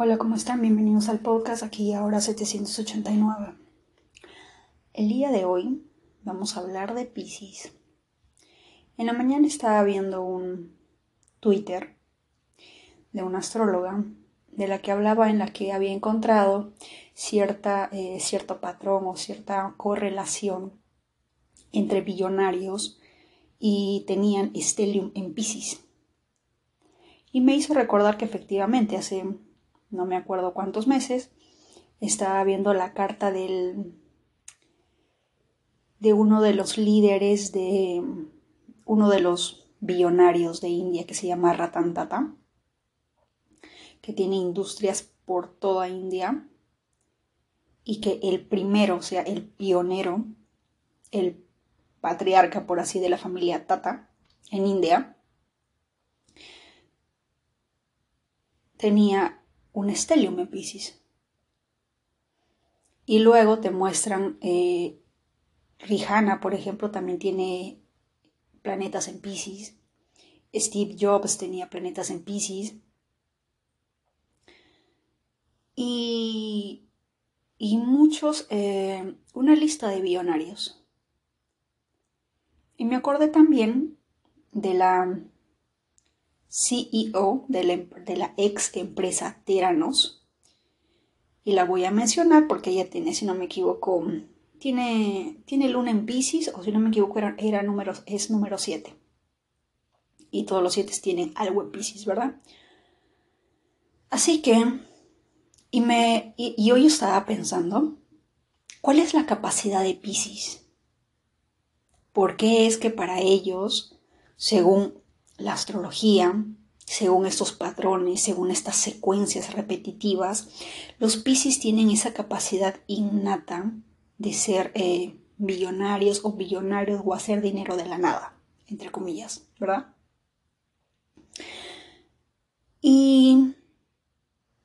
Hola, ¿cómo están? Bienvenidos al podcast aquí ahora 789. El día de hoy vamos a hablar de Pisces. En la mañana estaba viendo un Twitter de una astróloga de la que hablaba en la que había encontrado cierta, eh, cierto patrón o cierta correlación entre billonarios y tenían Stellium en Pisces. Y me hizo recordar que efectivamente hace no me acuerdo cuántos meses, estaba viendo la carta del, de uno de los líderes de uno de los billonarios de India que se llama Ratan Tata, que tiene industrias por toda India y que el primero, o sea, el pionero, el patriarca, por así, de la familia Tata en India, tenía un estelium en Pisces. Y luego te muestran, eh, Rihanna, por ejemplo, también tiene planetas en Pisces. Steve Jobs tenía planetas en Pisces. Y, y muchos, eh, una lista de billonarios. Y me acordé también de la CEO de la, ex empresa Teranos. Y la voy a mencionar porque ella tiene, si no me equivoco, tiene, tiene luna en Pisces, o si no me equivoco, era, era número, es número 7. Y todos los 7 tienen algo en Pisces, ¿verdad? Así que, y, me, y, y hoy estaba pensando, ¿cuál es la capacidad de Pisces? ¿Por qué es que para ellos, según la astrología, según estos patrones, según estas secuencias repetitivas, los Pisces tienen esa capacidad innata de ser eh, billonarios o billonarios o hacer dinero de la nada, entre comillas, ¿verdad? Y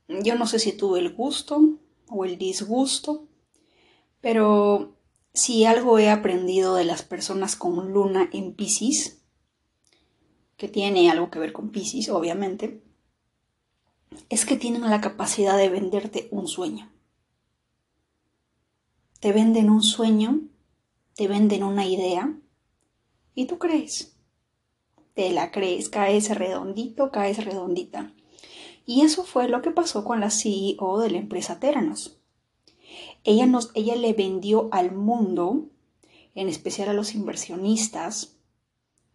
yo no sé si tuve el gusto o el disgusto, pero si algo he aprendido de las personas con luna en Pisces, que tiene algo que ver con Pisces, obviamente, es que tienen la capacidad de venderte un sueño. Te venden un sueño, te venden una idea y tú crees. Te la crees, caes redondito, caes redondita. Y eso fue lo que pasó con la CEO de la empresa Teranos. Ella, nos, ella le vendió al mundo, en especial a los inversionistas,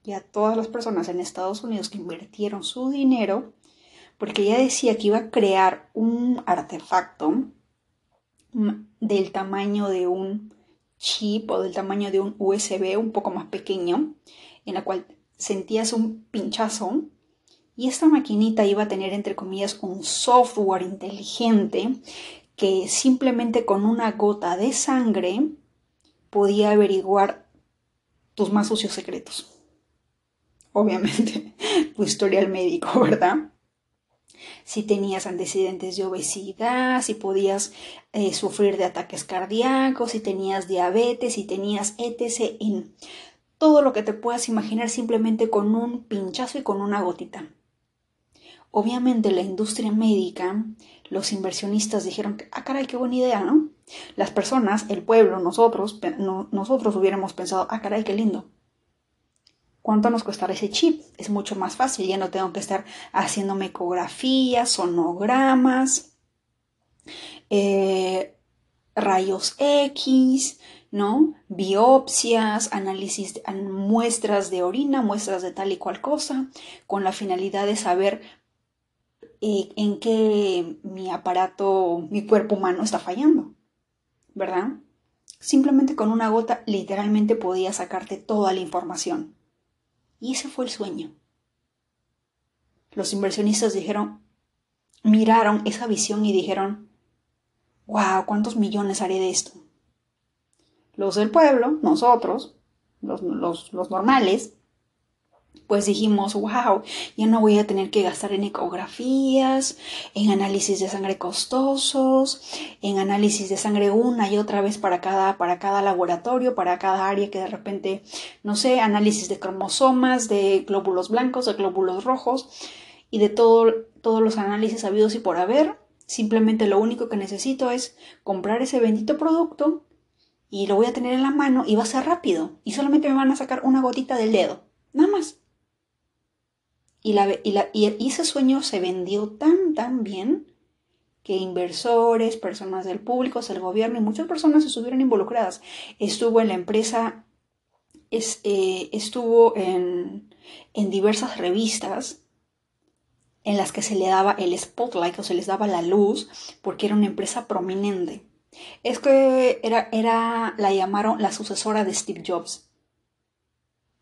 y a todas las personas en Estados Unidos que invirtieron su dinero, porque ella decía que iba a crear un artefacto del tamaño de un chip o del tamaño de un USB un poco más pequeño, en la cual sentías un pinchazo y esta maquinita iba a tener, entre comillas, un software inteligente que simplemente con una gota de sangre podía averiguar tus más sucios secretos obviamente, tu historial médico, ¿verdad? Si tenías antecedentes de obesidad, si podías eh, sufrir de ataques cardíacos, si tenías diabetes, si tenías etc. En todo lo que te puedas imaginar simplemente con un pinchazo y con una gotita. Obviamente la industria médica, los inversionistas dijeron, ah, caray, qué buena idea, ¿no? Las personas, el pueblo, nosotros, nosotros hubiéramos pensado, ah, caray, qué lindo ¿Cuánto nos costará ese chip? Es mucho más fácil, ya no tengo que estar haciendo ecografías, sonogramas, eh, rayos X, ¿no? Biopsias, análisis, de, muestras de orina, muestras de tal y cual cosa, con la finalidad de saber eh, en qué mi aparato, mi cuerpo humano está fallando, ¿verdad? Simplemente con una gota literalmente podía sacarte toda la información. Y ese fue el sueño. Los inversionistas dijeron, miraron esa visión y dijeron, wow, ¿cuántos millones haré de esto? Los del pueblo, nosotros, los, los, los normales, pues dijimos, wow, ya no voy a tener que gastar en ecografías, en análisis de sangre costosos, en análisis de sangre una y otra vez para cada, para cada laboratorio, para cada área que de repente, no sé, análisis de cromosomas, de glóbulos blancos, de glóbulos rojos y de todo, todos los análisis habidos y por haber, Simplemente lo único que necesito es comprar ese bendito producto y lo voy a tener en la mano y va a ser rápido. Y solamente me van a sacar una gotita del dedo. Nada más. Y, ese sueño se vendió tan, tan bien que inversores, personas del público, el gobierno y muchas personas estuvieron involucradas. Estuvo en la empresa, eh, estuvo en, en diversas revistas en las que se le daba el spotlight o se les daba la luz porque era una empresa prominente. Es que era, era, la llamaron la sucesora de Steve Jobs.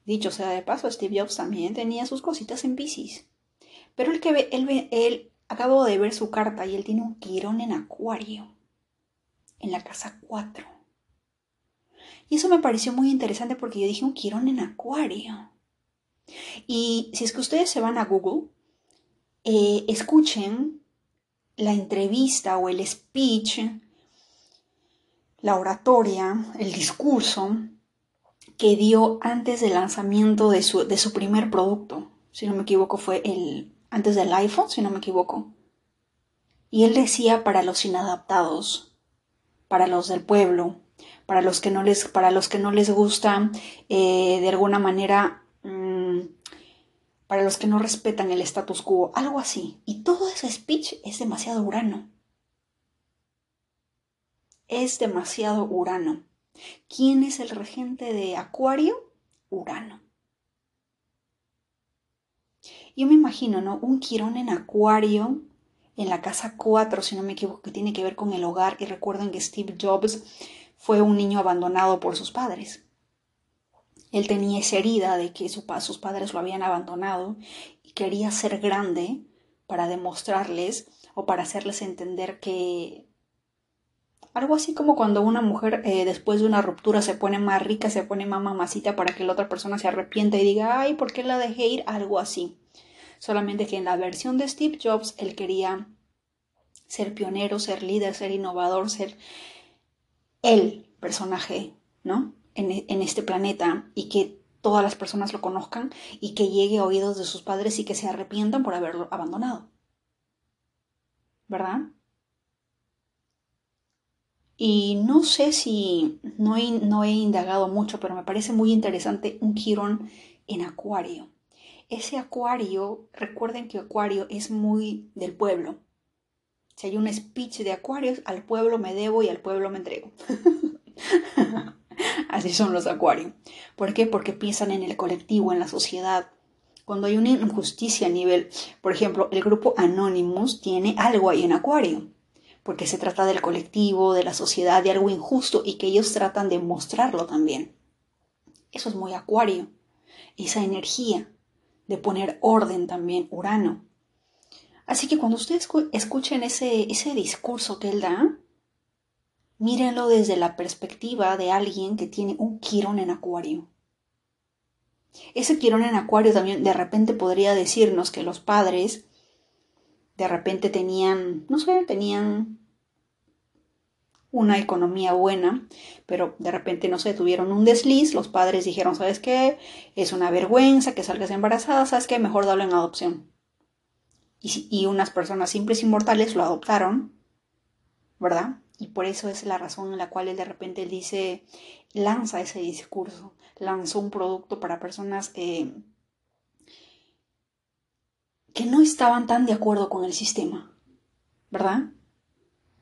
Dicho sea de paso, Steve Jobs también tenía sus cositas en Pisces. Pero el que ve, él, él acabo de ver su carta y él tiene un quirón en acuario. En la casa 4. Y eso me pareció muy interesante porque yo dije un quirón en acuario. Y si es que ustedes se van a Google, eh, escuchen la entrevista o el speech, la oratoria, el discurso que dio antes del lanzamiento de su, de su primer producto. Si no me equivoco, fue el antes del iPhone, si no me equivoco. Y él decía para los inadaptados, para los del pueblo, para los que no les, para los que no les gusta eh, de alguna manera para los que no respetan el status quo, algo así. Y todo ese speech es demasiado urano. Es demasiado urano. ¿Quién es el regente de Acuario? Urano. Yo me imagino, ¿no? Un Quirón en Acuario en la casa 4, si no me equivoco, que tiene que ver con el hogar. Y recuerden que Steve Jobs fue un niño abandonado por sus padres. Él tenía esa herida de que sus padres lo habían abandonado y quería ser grande para demostrarles o para hacerles entender que algo así como cuando una mujer eh, después de una ruptura se pone más rica, se pone más mamacita para que la otra persona se arrepienta y diga, ay, ¿por qué la dejé ir? Algo así. Solamente que en la versión de Steve Jobs él quería ser pionero, ser líder, ser innovador, ser el personaje, ¿no? en, este planeta y que todas las personas lo conozcan y que llegue a oídos de sus padres y que se arrepientan por haberlo abandonado. ¿Verdad? Y no sé si no he, no he, indagado mucho, pero me parece muy interesante un Quirón en Acuario. Ese Acuario, recuerden que Acuario es muy del pueblo. Si hay un speech de Acuarios, al pueblo me debo y al pueblo me entrego. Así son los acuarios. ¿Por qué? Porque piensan en el colectivo, en la sociedad. Cuando hay una injusticia a nivel, por ejemplo, el grupo Anonymous tiene algo ahí en acuario, porque se trata del colectivo, de la sociedad, de algo injusto y que ellos tratan de mostrarlo también. Eso es muy acuario. Esa energía de poner orden también, Urano. Así que cuando ustedes escuchen ese, ese discurso que él da, Mírenlo desde la perspectiva de alguien que tiene un quirón en acuario. Ese quirón en acuario también de repente podría decirnos que los padres de repente tenían, no sé, tenían una economía buena, pero de repente, no sé, tuvieron un desliz, los padres dijeron, ¿sabes qué? Es una vergüenza que salgas embarazada, ¿sabes qué? Mejor darlo en adopción. Y, y unas personas simples y mortales lo adoptaron, ¿verdad? Y por eso es la razón en la cual él de repente dice, lanza ese discurso, lanzó un producto para personas eh, que no estaban tan de acuerdo con el sistema, ¿verdad?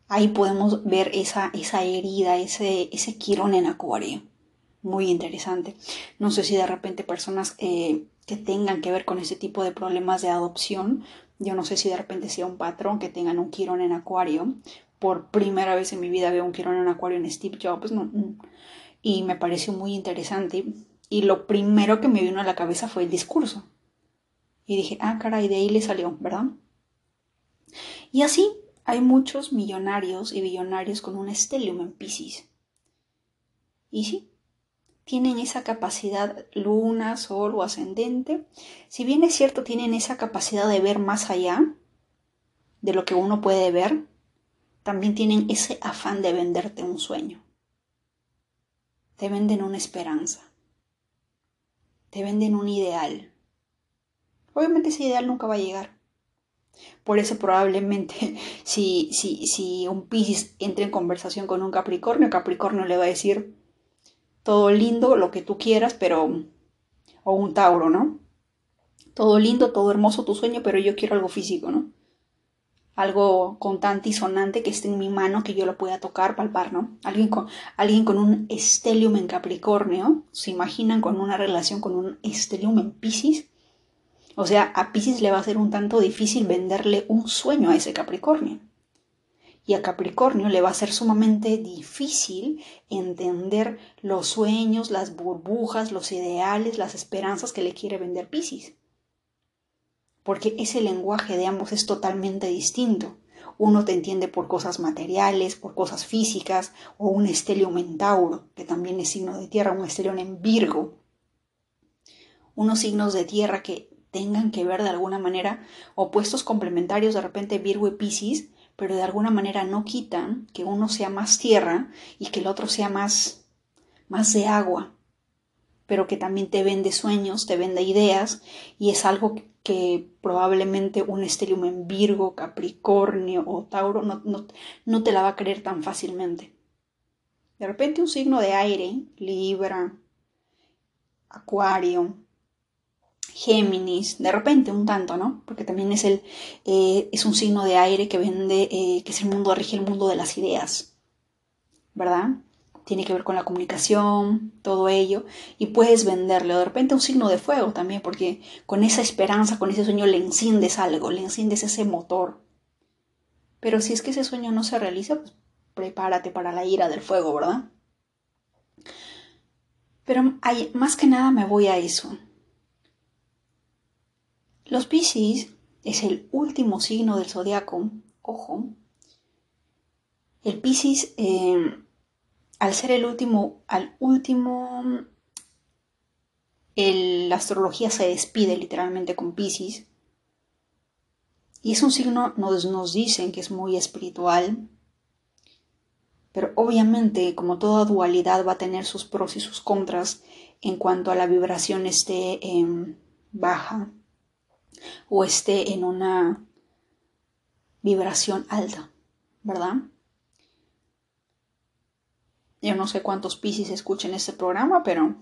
Ahí podemos ver esa, esa herida, ese, ese quirón en acuario. Muy interesante. No sé si de repente personas eh, que tengan que ver con ese tipo de problemas de adopción, yo no sé si de repente sea un patrón que tengan un quirón en acuario, por primera vez en mi vida veo un quirón en acuario en Steve Jobs, y me pareció muy interesante. Y lo primero que me vino a la cabeza fue el discurso. Y dije, ah, caray, de ahí le salió, ¿verdad? Y así hay muchos millonarios y billonarios con un estelium en Pisces. Y sí, tienen esa capacidad luna, sol o ascendente. Si bien es cierto, tienen esa capacidad de ver más allá de lo que uno puede ver, también tienen ese afán de venderte un sueño. Te venden una esperanza. Te venden un ideal. Obviamente ese ideal nunca va a llegar. Por eso probablemente si, si, si un Piscis entra en conversación con un Capricornio, Capricornio le va a decir todo lindo, lo que tú quieras, pero... o un Tauro, ¿no? Todo lindo, todo hermoso tu sueño, pero yo quiero algo físico, ¿no? Algo contante y sonante que esté en mi mano, que yo lo pueda tocar, palpar, ¿no? Alguien con, alguien con un estelium en Capricornio, ¿se imaginan con una relación con un estelium en Piscis? O sea, a Pisces le va a ser un tanto difícil venderle un sueño a ese Capricornio. Y a Capricornio le va a ser sumamente difícil entender los sueños, las burbujas, los ideales, las esperanzas que le quiere vender Pisces. Porque ese lenguaje de ambos es totalmente distinto. Uno te entiende por cosas materiales, por cosas físicas, o un estelio mentauro, que también es signo de tierra, un estelio en Virgo. Unos signos de tierra que tengan que ver de alguna manera, opuestos complementarios de repente Virgo y Piscis, pero de alguna manera no quitan que uno sea más tierra y que el otro sea más, más de agua, pero que también te vende sueños, te vende ideas y es algo que probablemente un estelium en Virgo, Capricornio o Tauro no, no, no te la va a creer tan fácilmente. De repente un signo de aire, Libra, Acuario, Géminis, de repente un tanto, ¿no? Porque también es, el, eh, es un signo de aire que vende, eh, que es el mundo, rige el mundo de las ideas, ¿verdad? Tiene que ver con la comunicación, todo ello, y puedes venderle. De repente un signo de fuego también, porque con esa esperanza, con ese sueño le enciendes algo, le enciendes ese motor. Pero si es que ese sueño no se realiza, pues prepárate para la ira del fuego, ¿verdad? Pero hay, más que nada me voy a eso los Piscis es el último signo del zodiaco. Ojo. El Piscis, em, al ser el último, al último, la astrología se despide literalmente con Piscis. Y es un signo, nos, nos dicen que es muy espiritual, pero obviamente, como toda dualidad, va a tener sus pros y sus contras en cuanto a la vibración esté em, baja o esté en una vibración alta, ¿verdad? Yo no sé cuántos Pisces escuchen este programa, pero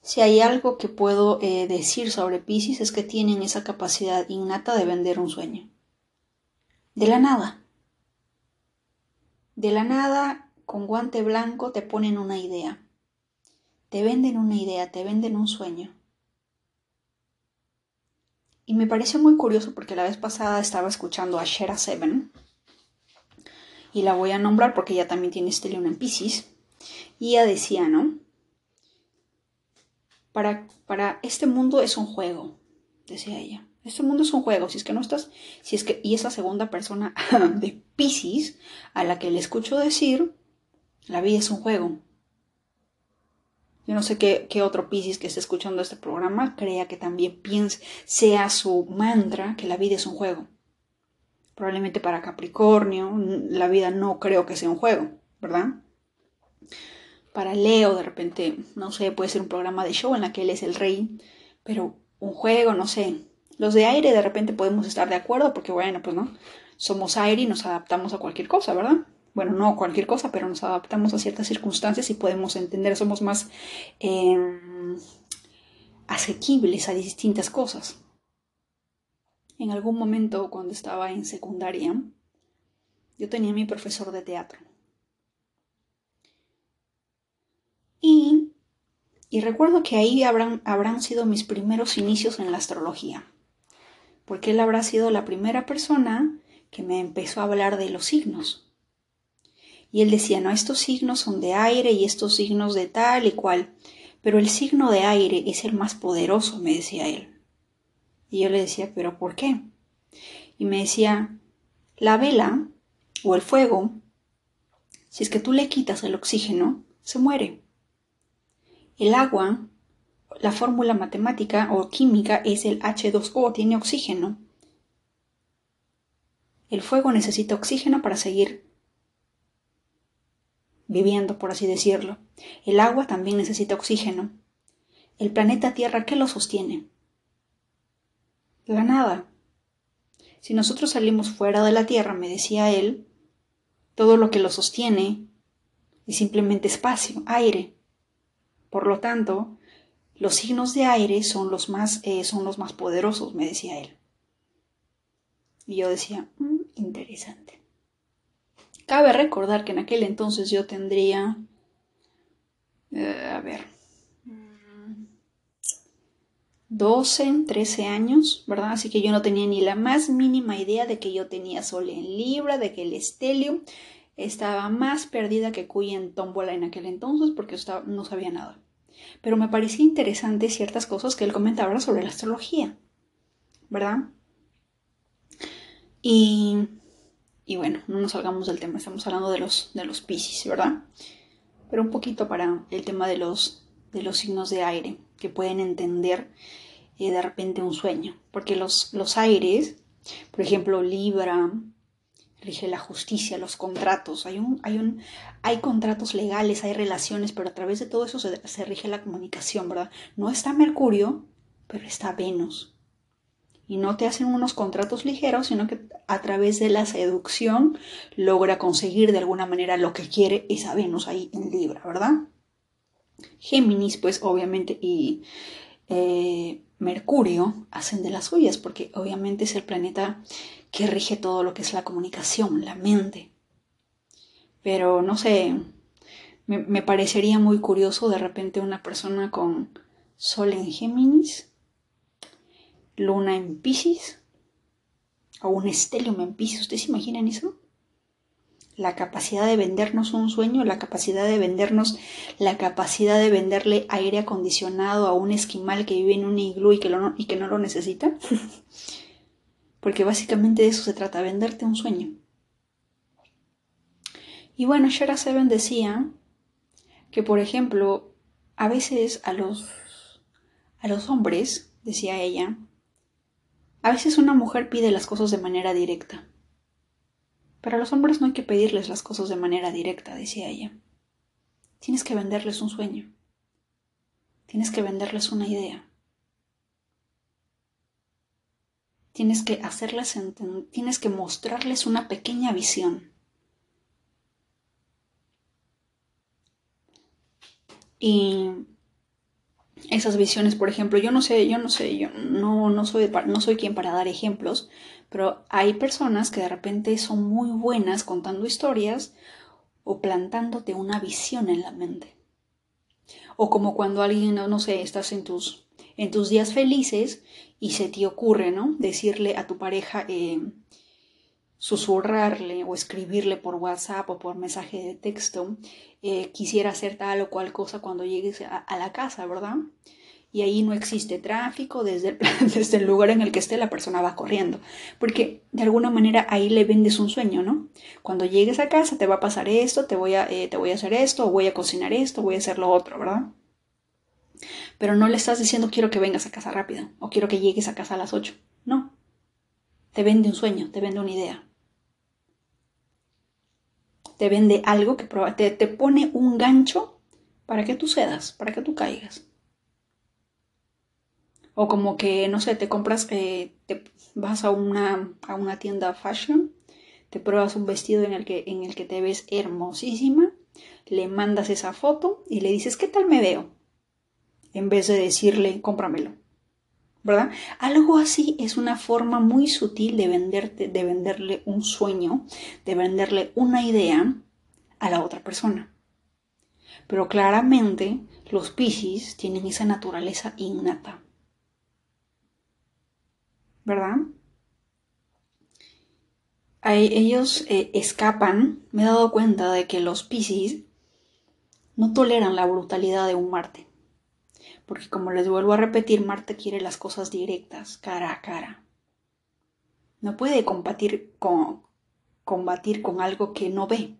si hay algo que puedo eh, decir sobre Pisces es que tienen esa capacidad innata de vender un sueño. De la nada. De la nada, con guante blanco, te ponen una idea. Te venden una idea, te venden un sueño. Y me pareció muy curioso porque la vez pasada estaba escuchando a Shera Seven. Y la voy a nombrar porque ella también tiene Stellium en Pisces. Y ella decía, ¿no? Para, para este mundo es un juego, decía ella. Este mundo es un juego. Si es que no estás. Si es que. Y esa segunda persona de Pisces a la que le escucho decir. La vida es un juego. Yo no sé qué, otro Piscis que esté escuchando este programa crea que también piense, sea su mantra que la vida es un juego. Probablemente para Capricornio la vida no creo que sea un juego, ¿verdad? Para Leo de repente, no sé, puede ser un programa de show en la que él es el rey, pero un juego, no sé. Los de aire de repente podemos estar de acuerdo porque bueno, pues no, somos aire y nos adaptamos a cualquier cosa, ¿verdad? Bueno, no cualquier cosa, pero nos adaptamos a ciertas circunstancias y podemos entender, somos más em, asequibles a distintas cosas. En algún momento, cuando estaba en secundaria, yo tenía mi profesor de teatro. Y, y recuerdo que ahí habrán, habrán sido mis primeros inicios en la astrología, porque él habrá sido la primera persona que me empezó a hablar de los signos y él decía, no, estos signos son de aire y estos signos de tal y cual, pero el signo de aire es el más poderoso, me decía él. Y yo le decía, pero ¿por qué? Y me decía, la vela o el fuego, si es que tú le quitas el oxígeno, se muere. El agua, la fórmula matemática o química es el H2O, tiene oxígeno. El fuego necesita oxígeno para seguir viviendo, por así decirlo. El agua también necesita oxígeno. El planeta Tierra, ¿qué lo sostiene? La nada. Si nosotros salimos fuera de la Tierra, me decía él, todo lo que lo sostiene es simplemente espacio, aire. Por lo tanto, los signos de aire son los más, eh, son los más poderosos, me decía él. Y yo decía, mm, interesante. Cabe recordar que en aquel entonces yo tendría, eh, a ver, 12, 13 años, ¿verdad? Así que yo no tenía ni la más mínima idea de que yo tenía Sol en Libra, de que el estelio estaba más perdida que Cuya en tómbola en aquel entonces porque no sabía nada. Pero me parecía interesante ciertas cosas que él comentaba sobre la astrología, ¿verdad? Y, y bueno, no nos salgamos del tema, estamos hablando de los, de los Pisces, ¿verdad? Pero un poquito para el tema de los, de los signos de aire que pueden entender eh, de repente un sueño. Porque los, los aires, por ejemplo, Libra, rige la justicia, los contratos. Hay, un, hay, un, hay contratos legales, hay relaciones, pero a través de todo eso se, se rige la comunicación, ¿verdad? No está Mercurio, pero está Venus. Y no te hacen unos contratos ligeros, sino que a través de la seducción logra conseguir de alguna manera lo que quiere esa Venus ahí en Libra, ¿verdad? Géminis, pues obviamente, y eh, Mercurio hacen de las suyas, porque obviamente es el planeta que rige todo lo que es la comunicación, la mente. Pero no sé, me, me parecería muy curioso de repente una persona con Sol en Géminis, Luna en Pisces, o un estelium en Pisces. ¿Ustedes se imaginan eso? la capacidad de vendernos un sueño, la capacidad de vendernos, la capacidad de venderle aire acondicionado a un esquimal que vive en un iglú y que, no lo necesita. Porque básicamente de eso se trata, venderte un sueño. Y bueno, Shara Seven decía que, por ejemplo, a veces a los, a los hombres, decía ella, a veces una mujer pide las cosas de manera directa pero a los hombres no hay que pedirles las cosas de manera directa, decía ella. Tienes que venderles un sueño. Tienes que venderles una idea. Tienes que hacerles tienes que mostrarles una pequeña visión. Y esas visiones, por ejemplo, yo no sé, yo no sé, yo no, no, soy, no soy quien para dar ejemplos, pero hay personas que de repente son muy buenas contando historias o plantándote una visión en la mente. O como cuando alguien, no sé, estás en tus, en tus días felices y se te ocurre, ¿no? Decirle a tu pareja, eh, susurrarle o escribirle por WhatsApp o por mensaje de texto, eh, quisiera hacer tal o cual cosa cuando llegues a, la casa, ¿verdad? Y ahí no existe tráfico, desde el, desde el lugar en el que esté la persona va corriendo, porque de alguna manera ahí le vendes un sueño, ¿no? Cuando llegues a casa te va a pasar esto, te voy a, eh, te voy a hacer esto, voy a cocinar esto, voy a hacer lo otro, ¿verdad? Pero no le estás diciendo quiero que vengas a casa rápido o quiero que llegues a casa a las 8. No. Te vende un sueño, te vende una idea te vende algo que te, te pone un gancho para que tú cedas, para que tú caigas. O como que, no sé, te compras, eh, te vas a una, a una tienda fashion, te pruebas un vestido en el, que, en el que te ves hermosísima, le mandas esa foto y le dices, ¿qué tal me veo? En vez de decirle, cómpramelo. ¿Verdad? Algo así es una forma muy sutil de venderte, de venderle un sueño, de venderle una idea a la otra persona. Pero claramente los Piscis tienen esa naturaleza innata. ¿Verdad? ellos eh, escapan, me he dado cuenta de que los Piscis no toleran la brutalidad de un Marte porque como les vuelvo a repetir, Marte quiere las cosas directas, cara a cara. No puede combatir con, combatir con algo que no ve.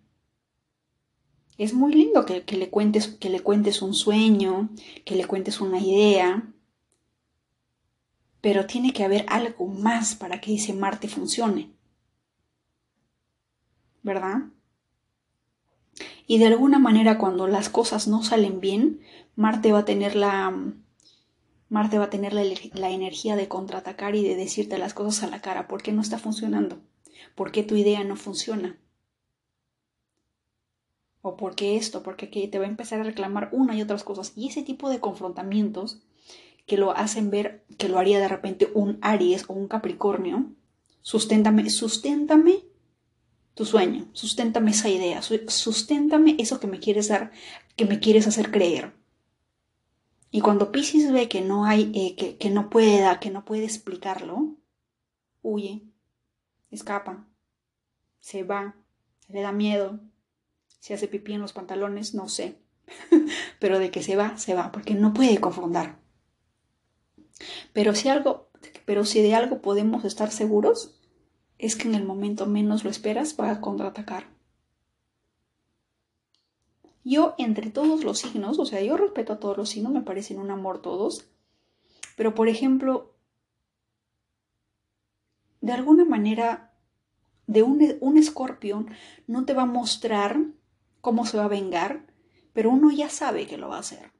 Es muy lindo que, le cuentes, que le cuentes un sueño, que le cuentes una idea, pero tiene que haber algo más para que ese Marte funcione. ¿Verdad? Y de alguna manera cuando las cosas no salen bien, Marte va a tener la, Marte va a tener la, la, energía de contraatacar y de decirte las cosas a la cara. ¿Por qué no está funcionando? ¿Por qué tu idea no funciona? ¿O por qué esto? Porque te va a empezar a reclamar una y otras cosas. Y ese tipo de confrontamientos que lo hacen ver que lo haría de repente un Aries o un Capricornio, susténtame, susténtame tu sueño, susténtame esa idea, susténtame eso que me quieres dar, que me quieres hacer creer. Y cuando Pisces ve que no hay, eh, que, que no pueda, que no puede explicarlo, huye, escapa, se va, le da miedo, se hace pipí en los pantalones, no sé. Pero de que se va, se va, porque no puede confrontar. Pero si algo, pero si de algo podemos estar seguros, es que en el momento menos lo esperas va a contraatacar. Yo, entre todos los signos, o sea, yo respeto a todos los signos, me parecen un amor todos, pero por ejemplo, de alguna manera, de un, un escorpión no te va a mostrar cómo se va a vengar, pero uno ya sabe que lo va a hacer.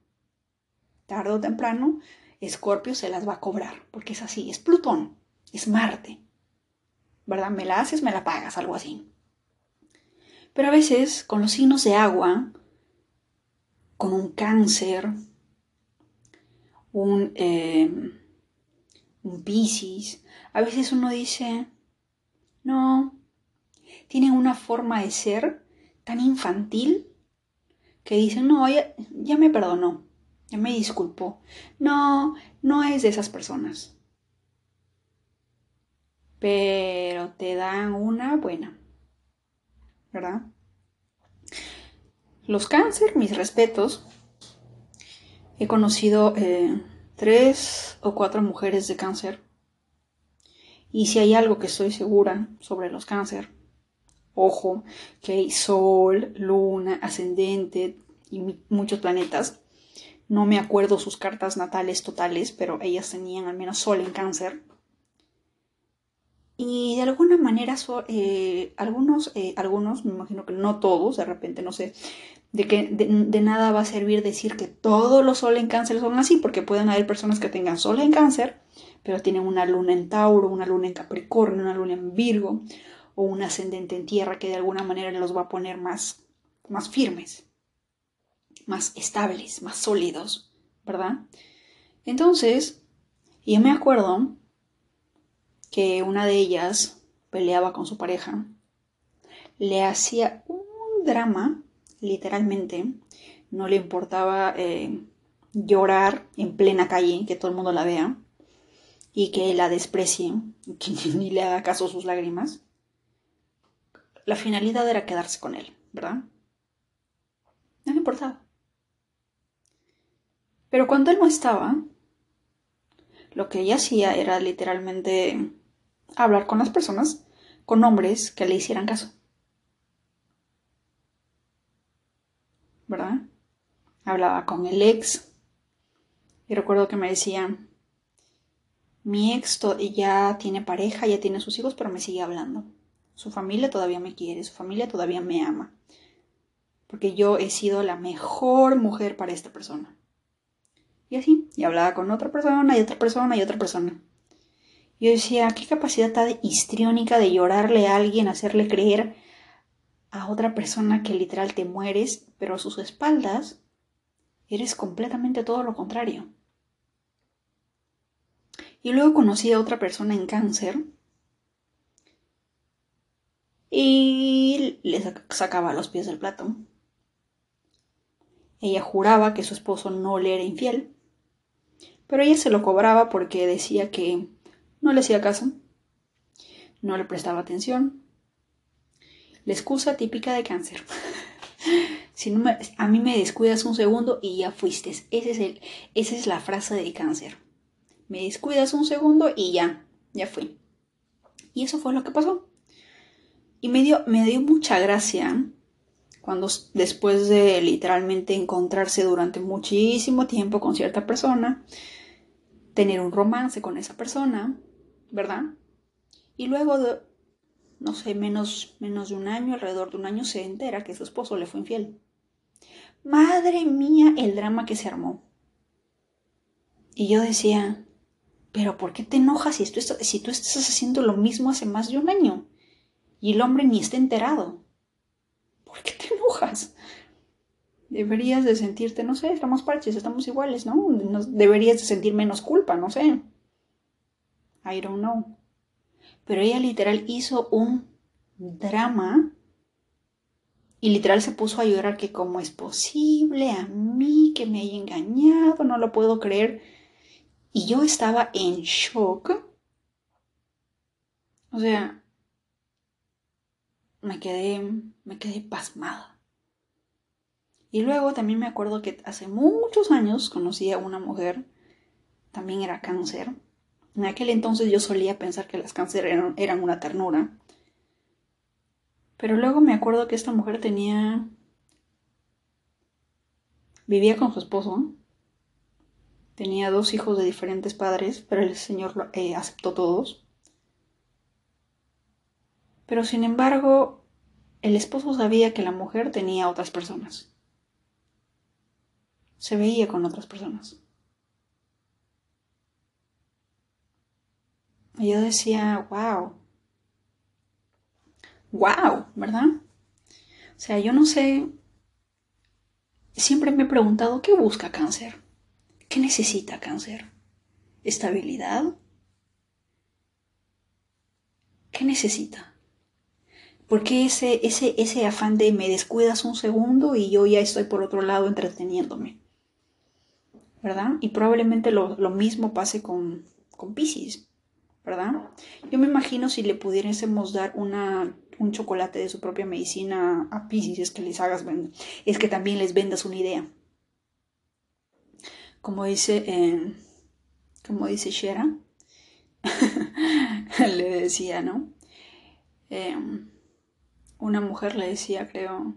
Tarde o temprano, Escorpio se las va a cobrar, porque es así, es Plutón, es Marte. ¿Verdad? Me la haces, me la pagas, algo así. Pero a veces, con los signos de agua, con un cáncer, un, eh, un piscis, a veces uno dice, no, tienen una forma de ser tan infantil que dicen, no, ya, ya me perdonó, ya me disculpó. No, no es de esas personas. Pero te dan una buena. ¿Verdad? Los cáncer, mis respetos. He conocido eh, tres o cuatro mujeres de cáncer. Y si hay algo que estoy segura sobre los cáncer, ojo, que hay sol, luna, ascendente y muchos planetas, no me acuerdo sus cartas natales totales, pero ellas tenían al menos sol en cáncer. Y de alguna manera, eh, algunos, eh, algunos, me imagino que no todos, de repente no sé, de que de, nada va a servir decir que todos los sol en cáncer son así, porque pueden haber personas que tengan sol en cáncer, pero tienen una luna en Tauro, una luna en Capricornio, una luna en Virgo, o un ascendente en Tierra que de alguna manera los va a poner más, más firmes más estables, más sólidos, ¿verdad? Entonces, yo me acuerdo que una de ellas peleaba con su pareja, le hacía un drama, literalmente, no le importaba eh, llorar en plena calle, que todo el mundo la vea, y que la desprecie, que ni le haga caso sus lágrimas. La finalidad era quedarse con él, ¿verdad? No le importaba. Pero cuando él no estaba, lo que ella hacía era literalmente hablar con las personas, con hombres que le hicieran caso. ¿Verdad? Hablaba con el ex. Y recuerdo que me decía, mi ex ya tiene pareja, ya tiene sus hijos, pero me sigue hablando. Su familia todavía me quiere, su familia todavía me ama. Porque yo he sido la mejor mujer para esta persona. Y así, y hablaba con otra persona y otra persona y otra persona. Yo decía, qué capacidad tan histriónica de llorarle a alguien, hacerle creer a otra persona que literal te mueres, pero a sus espaldas eres completamente todo lo contrario. Y luego conocí a otra persona en cáncer y le sacaba los pies del plato. Ella juraba que su esposo no le era infiel pero ella se lo cobraba porque decía que no le hacía caso, no le prestaba atención. La excusa típica de cáncer. si no a mí me descuidas un segundo y ya fuiste. Ese es el, esa es la frase de cáncer. Me descuidas un segundo y ya, ya fui. Y eso fue lo que pasó. Y me dio, me dio mucha gracia cuando después de literalmente encontrarse durante muchísimo tiempo con cierta persona, tener un romance con esa persona, ¿verdad? Y luego de, no sé, menos, menos de un año, alrededor de un año, se entera que su esposo le fue infiel. Madre mía, el drama que se armó. Y yo decía, pero ¿por qué te enojas si tú, estás, si tú estás haciendo lo mismo hace más de un año? Y el hombre ni está enterado. ¿Por qué te enojas? Deberías de sentirte, no sé, estamos parches, estamos iguales, ¿no? Deberías de sentir menos culpa, no sé. I don't know. Pero ella literal hizo un drama y literal se puso a llorar que cómo es posible a mí que me haya engañado, no lo puedo creer. Y yo estaba en shock. O sea, me quedé, me quedé pasmada. Y luego también me acuerdo que hace muchos años conocí a una mujer, también era cáncer. En aquel entonces yo solía pensar que las cáncer eran, una ternura. Pero luego me acuerdo que esta mujer tenía... vivía con su esposo. Tenía dos hijos de diferentes padres, pero el Señor eh, aceptó todos. Pero sin embargo, el esposo sabía que la mujer tenía otras personas. Se veía con otras personas. Y yo decía, wow, wow, ¿verdad? O sea, yo no sé, siempre me he preguntado, ¿qué busca cáncer? ¿Qué necesita cáncer? ¿Estabilidad? ¿Qué necesita? ¿Por qué ese, ese, ese afán de me descuidas un segundo y yo ya estoy por otro lado entreteniéndome? ¿Verdad? Y probablemente lo, mismo pase con, con Pisces, ¿verdad? Yo me imagino si le pudiésemos dar una un chocolate de su propia medicina a Pisces es que les hagas es que también les vendas una idea. Como dice, eh, como dice Shera, le decía, ¿no? Em, una mujer le decía, creo,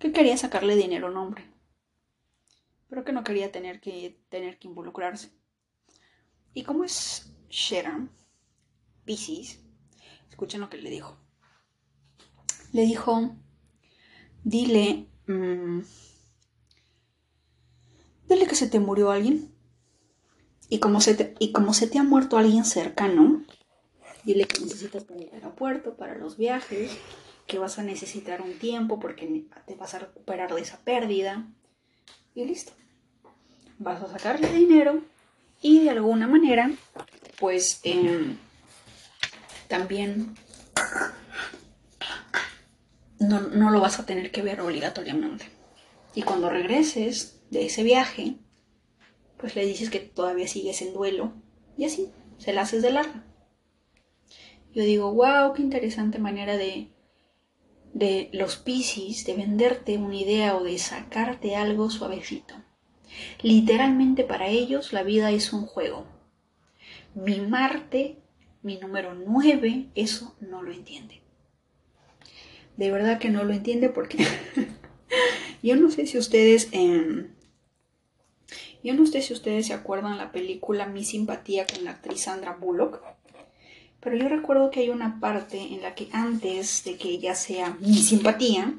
que quería sacarle dinero a un hombre, pero que no quería tener que, tener que involucrarse. Y como es Shera, Pisces, escuchen lo que le dijo le dijo, dile, mm, dile que se te murió alguien. Y como, se te, y como se te ha muerto alguien cercano, dile que necesitas para el aeropuerto, para los viajes, que vas a necesitar un tiempo porque te vas a recuperar de esa pérdida. Y listo. Vas a sacarle dinero y de alguna manera, pues em, también no, lo vas a tener que ver obligatoriamente. Y cuando regreses de ese viaje, pues le dices que todavía sigues en duelo y así, se la haces de larga. Yo digo, wow, qué interesante manera de, de los piscis, de venderte una idea o de sacarte algo suavecito. Literalmente para ellos la vida es un juego. Mi Marte, mi número 9, eso no lo entiende. De verdad que no lo entiende porque yo no sé si ustedes... Em, yo no sé si ustedes se acuerdan la película Mi simpatía con la actriz Sandra Bullock, pero yo recuerdo que hay una parte en la que antes de que ella sea mi simpatía,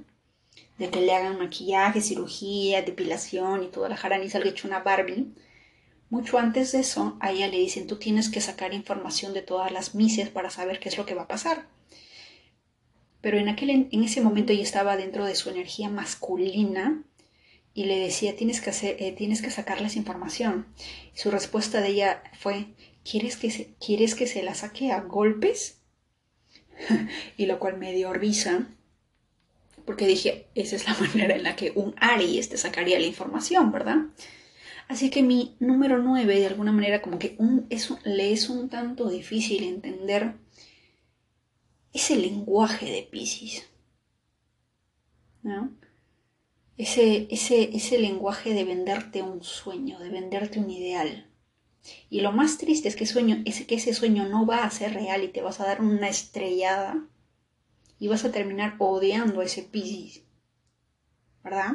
de que le hagan maquillaje, cirugía, depilación y toda la jarana y salga hecho una Barbie, mucho antes de eso, a ella le dicen, tú tienes que sacar información de todas las mises para saber qué es lo que va a pasar pero en, aquel, en ese momento ella estaba dentro de su energía masculina y le decía, tienes que, hacer, eh, tienes que sacarles información. Y su respuesta de ella fue, ¿quieres que se, ¿quieres que se la saque a golpes? y lo cual me dio risa, porque dije, esa es la manera en la que un Aries te sacaría la información, ¿verdad? Así que mi número 9, de alguna manera, como que un, le es un tanto difícil entender ese lenguaje de Pisces. ¿no? Ese, ese, ese lenguaje de venderte un sueño, de venderte un ideal. Y lo más triste es que, sueño, es que ese sueño no va a ser real y te vas a dar una estrellada y vas a terminar odiando a ese Pisces. ¿Verdad?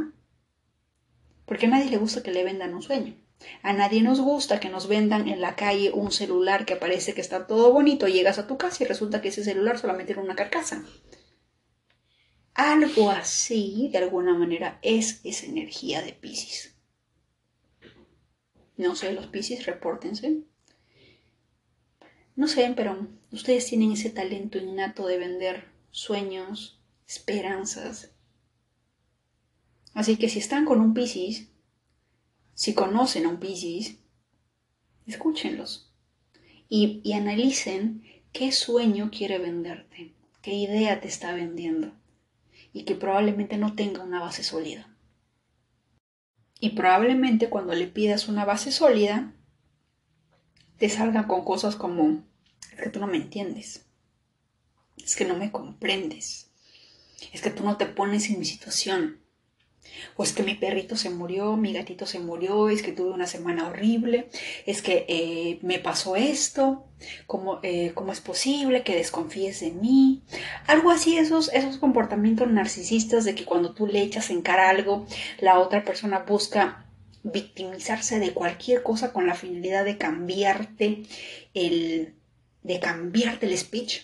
Porque a nadie le gusta que le vendan un sueño. A nadie nos gusta que nos vendan en la calle un celular que parece que está todo bonito, llegas a tu casa y resulta que ese celular solamente era una carcasa. Algo así, de alguna manera, es esa energía de Pisces. No sé, los Pisces, repórtense. No sé, pero ustedes tienen ese talento innato de vender sueños, esperanzas. Así que si están con un Piscis, si conocen a un Piscis, escúchenlos. Y, y analicen qué sueño quiere venderte, qué idea te está vendiendo y que probablemente no tenga una base sólida. Y probablemente cuando le pidas una base sólida, te salgan con cosas como, es que tú no me entiendes, es que no me comprendes, es que tú no te pones en mi situación, o es que mi perrito se murió, mi gatito se murió, es que tuve una semana horrible, es que eh, me pasó esto, ¿cómo, eh, ¿cómo, es posible que desconfíes de mí? Algo así, esos, esos comportamientos narcisistas de que cuando tú le echas en cara algo, la otra persona busca victimizarse de cualquier cosa con la finalidad de cambiarte el, de cambiarte el speech.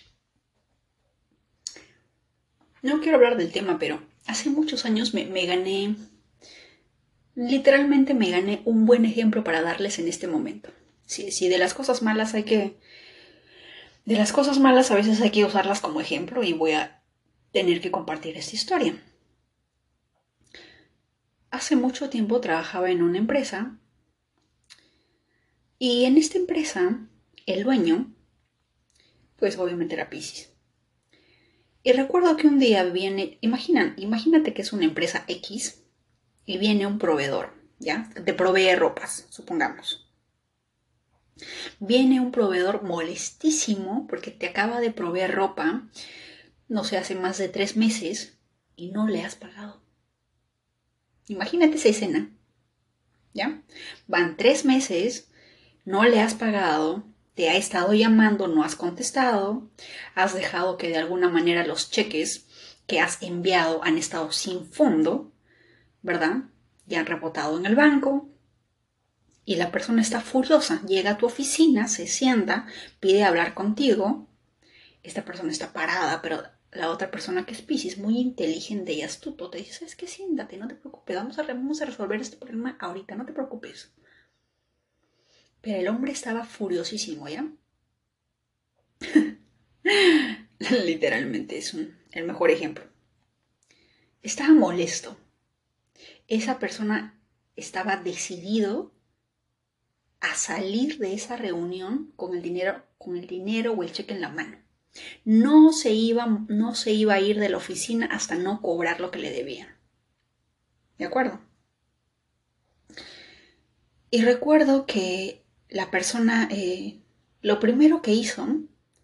No quiero hablar del tema, pero hace muchos años me, gané, literalmente me gané un buen ejemplo para darles en este momento. Si, si de las cosas malas hay que, de las cosas malas a veces hay que usarlas como ejemplo y voy a tener que compartir esta historia. Hace mucho tiempo trabajaba en una empresa y en esta empresa el dueño, pues obviamente era Pisces. Y recuerdo que un día viene, imaginan, imagínate que es una empresa X y viene un proveedor, ¿ya? Te provee ropas, supongamos. Viene un proveedor molestísimo porque te acaba de proveer ropa, no sé, hace más de tres meses y no le has pagado. Imagínate esa escena, ¿ya? Van tres meses, no le has pagado, te ha estado llamando, no has contestado, has dejado que de alguna manera los cheques que has enviado han estado sin fondo, ¿verdad? Ya han rebotado en el banco. Y la persona está furiosa, llega a tu oficina, se sienta, pide hablar contigo. Esta persona está parada, pero la otra persona que es Pisces, muy inteligente y astuto, te dice, ¿sabes qué? Siéntate, no te preocupes, vamos a resolver este problema ahorita, no te preocupes. Pero el hombre estaba furiosísimo, ¿ya? Literalmente es el mejor ejemplo. Estaba molesto. Esa persona estaba decidido a salir de esa reunión con el dinero, con el dinero o el cheque en la mano. No se iba, no se iba a ir de la oficina hasta no cobrar lo que le debían. ¿De acuerdo? Y recuerdo que la persona eh, lo primero que hizo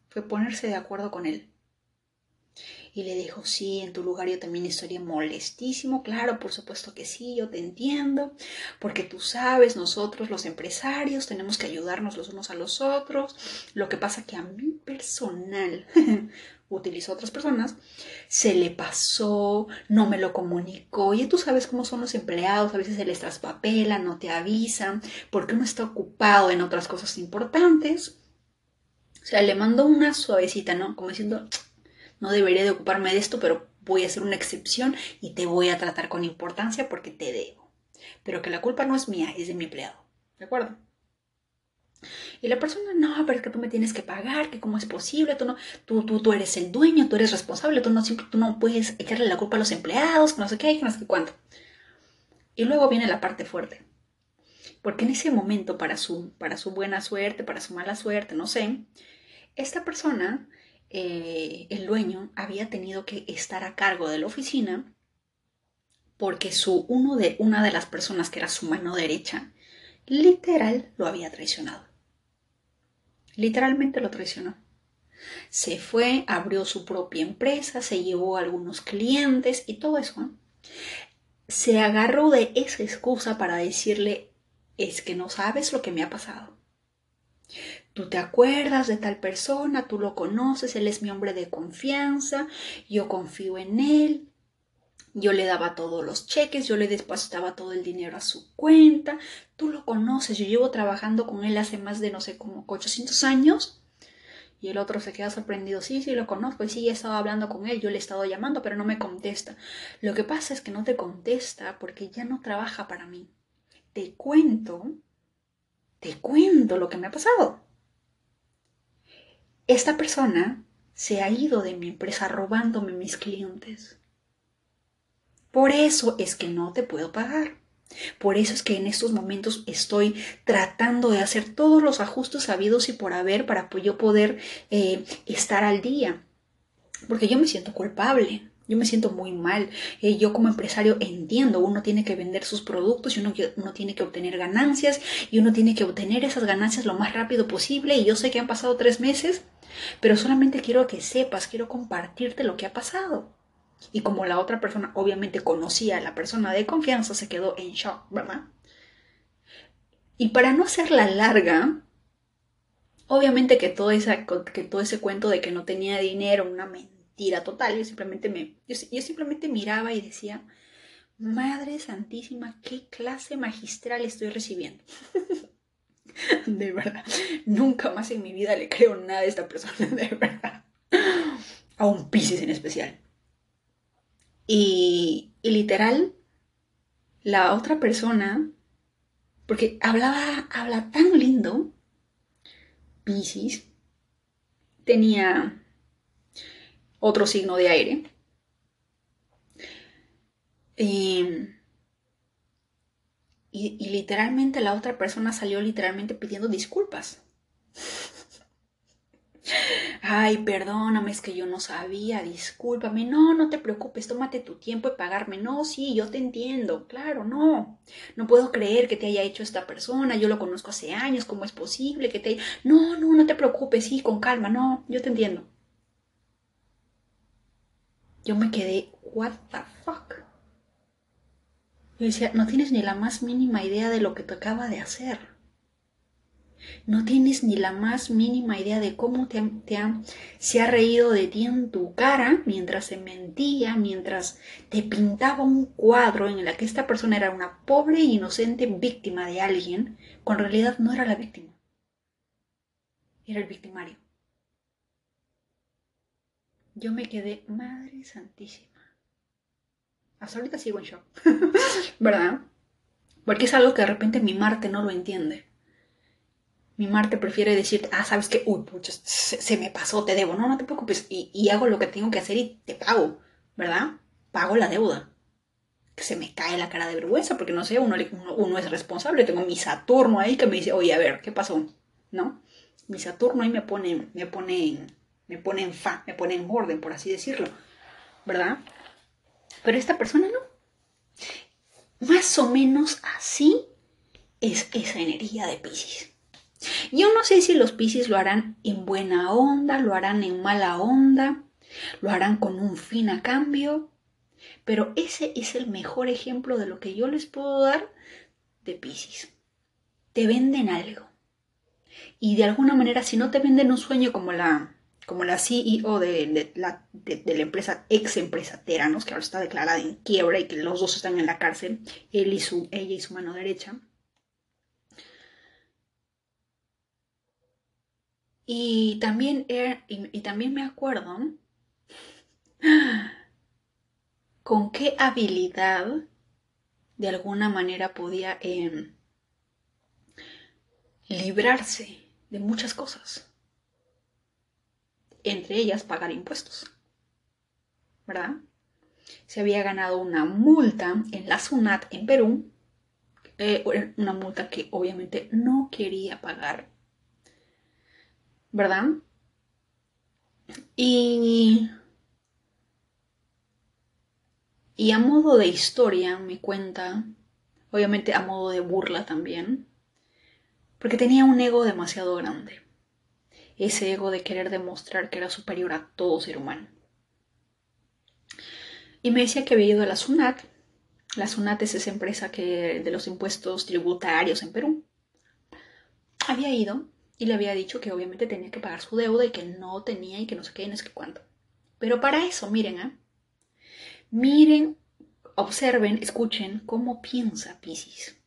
fue ponerse de acuerdo con él. Y le dijo, sí, en tu lugar yo también estaría molestísimo. Claro, por supuesto que sí, yo te entiendo. Porque tú sabes, nosotros los empresarios tenemos que ayudarnos los unos a los otros. Lo que pasa que a mí personal, utilizó a otras personas, se le pasó, no me lo comunicó. Y tú sabes cómo son los empleados, a veces se les traspapela, no te avisan, porque uno está ocupado en otras cosas importantes. O sea, le mandó una suavecita, ¿no? Como diciendo, no debería de ocuparme de esto, pero voy a hacer una excepción y te voy a tratar con importancia porque te debo. Pero que la culpa no es mía, es de mi empleado. ¿De acuerdo? Y la persona, no, pero es que tú me tienes que pagar, que cómo es posible, tú no, tú, tú, tú eres el dueño, tú eres responsable, tú no, tú no puedes echarle la culpa a los empleados, que no sé qué, que no sé cuánto. Y luego viene la parte fuerte. Porque en ese momento, para su, para su buena suerte, para su mala suerte, no sé, esta persona, eh, el dueño, había tenido que estar a cargo de la oficina porque su, uno de, una de las personas que era su mano derecha, literal, lo había traicionado. Literalmente lo traicionó. Se fue, abrió su propia empresa, se llevó a algunos clientes y todo eso. Se agarró de esa excusa para decirle, es que no sabes lo que me ha pasado. Tú te acuerdas de tal persona, tú lo conoces, él es mi hombre de confianza, yo confío en él, yo le daba todos los cheques, yo le depositaba todo el dinero a su cuenta. Tú lo conoces, yo llevo trabajando con él hace más de, no sé, como 800 años. Y el otro se queda sorprendido, sí, sí, lo conozco, y sí, he estado hablando con él, yo le he estado llamando, pero no me contesta. Lo que pasa es que no te contesta porque ya no trabaja para mí. Te cuento te cuento lo que me ha pasado. Esta persona se ha ido de mi empresa robándome mis clientes. Por eso es que no te puedo pagar. Por eso es que en estos momentos estoy tratando de hacer todos los ajustes sabidos y por haber para yo poder eh, estar al día. Porque yo me siento culpable. Yo me siento muy mal. Eh, yo como empresario entiendo, uno tiene que vender sus productos y uno, tiene que obtener ganancias y uno tiene que obtener esas ganancias lo más rápido posible. Y yo sé que han pasado tres meses, pero solamente quiero que sepas, quiero compartirte lo que ha pasado. Y como la otra persona obviamente conocía a la persona de confianza, se quedó en shock, ¿verdad? Y para no hacerla larga, obviamente que todo, esa, que todo ese cuento de que no tenía dinero, una mentira total, yo simplemente, me, yo, yo simplemente miraba y decía, Madre Santísima, qué clase magistral estoy recibiendo. de verdad, nunca más en mi vida le creo nada a esta persona, de verdad. A un Pisces en especial. Y, literal, la otra persona, porque hablaba, habla tan lindo, Pisces, tenía otro signo de aire. Y, y, literalmente la otra persona salió literalmente pidiendo disculpas. Ay, perdóname, es que yo no sabía, discúlpame. No, no te preocupes, tómate tu tiempo y pagarme. No, sí, yo te entiendo. Claro, no. No puedo creer que te haya hecho esta persona. Yo lo conozco hace años. ¿Cómo es posible que te... No, no, no te preocupes, sí, con calma. No, yo te entiendo. Yo me quedé, what the fuck. Yo decía, no tienes ni la más mínima idea de lo que te acaba de hacer. No tienes ni la más mínima idea de cómo te, se ha reído de ti en tu cara mientras se mentía, mientras te pintaba un cuadro en el que esta persona era una pobre e inocente víctima de alguien, en realidad no era la víctima. Era el victimario. Yo me quedé, Madre Santísima. Hasta ahorita sigo en shock. ¿Verdad? Porque es algo que de repente mi Marte no lo entiende. Mi Marte prefiere decir, ah, sabes que, uy, pucha, se, me pasó, te debo. No, no te preocupes. Y, hago lo que tengo que hacer y te pago, ¿verdad? Pago la deuda. Que se me cae la cara de vergüenza porque no sé, uno, uno, es responsable. Tengo mi Saturno ahí que me dice, oye, a ver, ¿qué pasó? ¿No? Mi Saturno ahí me pone, me pone, me pone en fa, me pone en orden, por así decirlo, ¿verdad? Pero esta persona no. Más o menos así es esa energía de Pisces. Yo no sé si los Piscis lo harán en buena onda, lo harán en mala onda, lo harán con un fin a cambio, pero ese es el mejor ejemplo de lo que yo les puedo dar de Piscis. Te venden algo. Y de alguna manera, si no te venden un sueño como la, como la CEO de, la, de, la, empresa, ex empresa Teranos, que ahora está declarada en quiebra y que los dos están en la cárcel, él y su, ella y su mano derecha, Y también, y, también me acuerdo con qué habilidad de alguna manera podía em, librarse de muchas cosas. Entre ellas pagar impuestos. ¿Verdad? Se había ganado una multa en la SUNAT en Perú. Eh, una multa que obviamente no quería pagar ¿verdad? Y, y a modo de historia me cuenta, obviamente a modo de burla también, porque tenía un ego demasiado grande, ese ego de querer demostrar que era superior a todo ser humano. Y me decía que había ido a la SUNAT. La SUNAT es esa empresa que, de los impuestos tributarios en Perú. Había ido y le había dicho que obviamente tenía que pagar su deuda y que no tenía y que no sé qué, no sé qué cuánto. Pero para eso, miren, ¿eh? miren, observen, escuchen cómo piensa Pisces.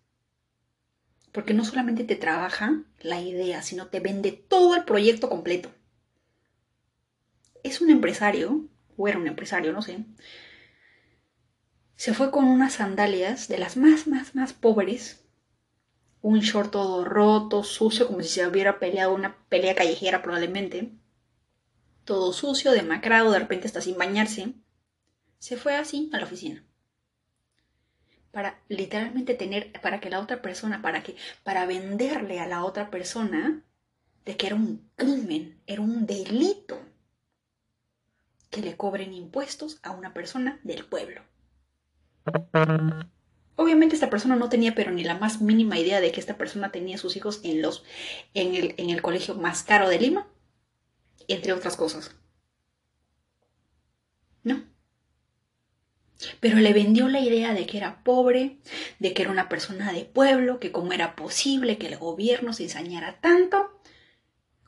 Porque no solamente te trabaja la idea, sino te vende todo el proyecto completo. Es un empresario, o era un empresario, no sé. Se fue con unas sandalias de las más, más, más pobres un short todo roto, sucio, como si se hubiera peleado una pelea callejera probablemente. Todo sucio, demacrado, de repente está sin bañarse. Se fue así a la oficina. Para literalmente tener, para que la otra persona, para que, para venderle a la otra persona de que era un crimen, era un delito que le cobren impuestos a una persona del pueblo. Obviamente esta persona no tenía pero ni la más mínima idea de que esta persona tenía sus hijos en, los, en, el, en el colegio más caro de Lima, entre otras cosas. Pero le vendió la idea de que era pobre, de que era una persona de pueblo, que cómo era posible que el gobierno se ensañara tanto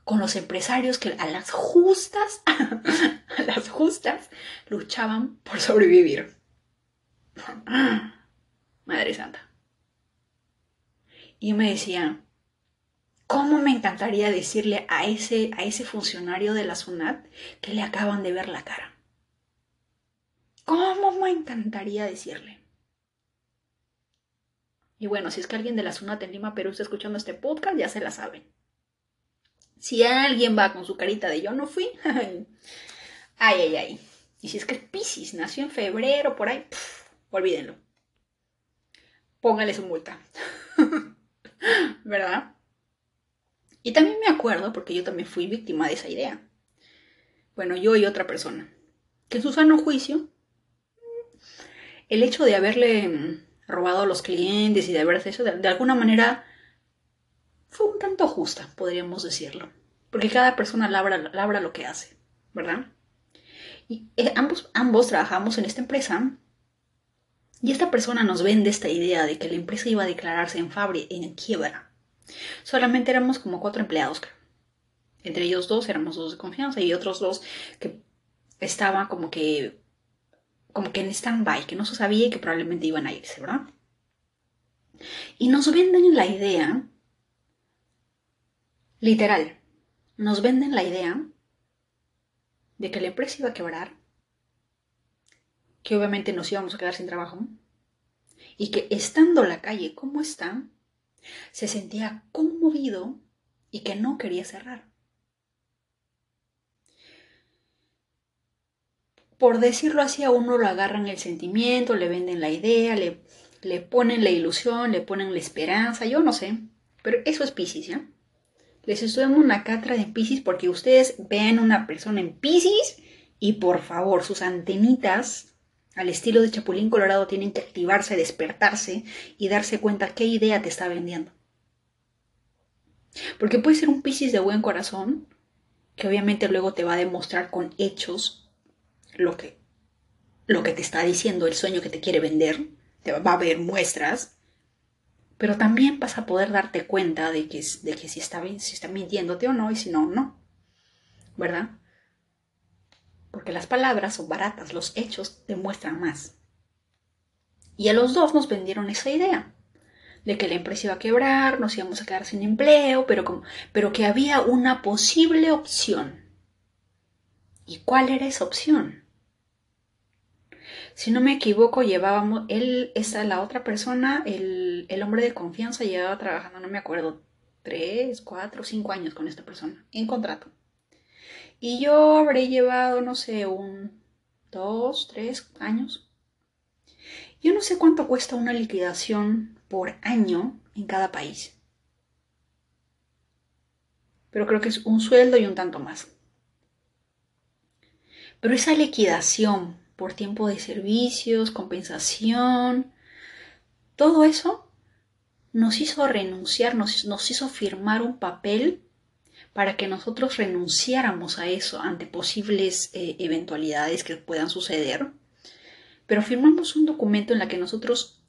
con los empresarios que a las justas, a las justas, luchaban por sobrevivir. Madre Santa. Y me decía, ¿cómo me encantaría decirle a ese, a ese funcionario de la SUNAT que le acaban de ver la cara? ¿Cómo me encantaría decirle? Y bueno, si es que alguien de la SUNAT en Lima, Perú está escuchando este podcast, ya se la saben. Si alguien va con su carita de yo no fui, ay, ay, ay. Y si es que Pisces nació en febrero, por ahí, olvídenlo póngale su multa. ¿Verdad? Y también me acuerdo, porque yo también fui víctima de esa idea. Bueno, yo y otra persona. Que en su sano juicio, el hecho de haberle mm, robado a los clientes y de haberse eso, de, alguna manera, fue un tanto justa, podríamos decirlo. Porque cada persona labra, labra lo que hace, ¿verdad? Y eh, ambos, ambos trabajamos en esta empresa y esta persona nos vende esta idea de que la empresa iba a declararse en fábrica, en quiebra. Solamente éramos como cuatro empleados, Entre ellos dos éramos dos de confianza y otros dos que estaban como que como que en stand-by, que no se sabía que probablemente iban a irse, ¿verdad? Y nos venden la idea, literal, nos venden la idea de que la empresa iba a quebrar que obviamente nos íbamos a quedar sin trabajo, y que estando la calle como está, se sentía conmovido y que no quería cerrar. Por decirlo así, a uno lo agarran el sentimiento, le venden la idea, le, le ponen la ilusión, le ponen la esperanza, yo no sé, pero eso es Pisces, ¿ya? Les estoy dando una catra de Pisces porque ustedes vean una persona en Pisces y por favor, sus antenitas al estilo de Chapulín Colorado tienen que activarse, despertarse y darse cuenta qué idea te está vendiendo. Porque puede ser un Piscis de buen corazón, que obviamente luego te va a demostrar con hechos lo que, lo que te está diciendo el sueño que te quiere vender, te va a ver muestras, pero también vas a poder darte cuenta de que, de que si, está, si está mintiéndote o no, y si no, no. ¿Verdad? porque las palabras son baratas, los hechos demuestran más. Y a los dos nos vendieron esa idea de que la empresa iba a quebrar, nos íbamos a quedar sin empleo, pero, pero que había una posible opción. ¿Y cuál era esa opción? Si no me equivoco, llevábamos, él, esa, la otra persona, el, el hombre de confianza, llevaba trabajando, no me acuerdo, tres, cuatro, cinco años con esta persona, en contrato. Y yo habré llevado, no sé, un dos, tres años. Yo no sé cuánto cuesta una liquidación por año en cada país. Pero creo que es un sueldo y un tanto más. Pero esa liquidación por tiempo de servicios, compensación, todo eso nos hizo renunciar, nos, nos hizo firmar un papel para que nosotros renunciáramos a eso ante posibles eh, eventualidades que puedan suceder, pero firmamos un documento en la que nosotros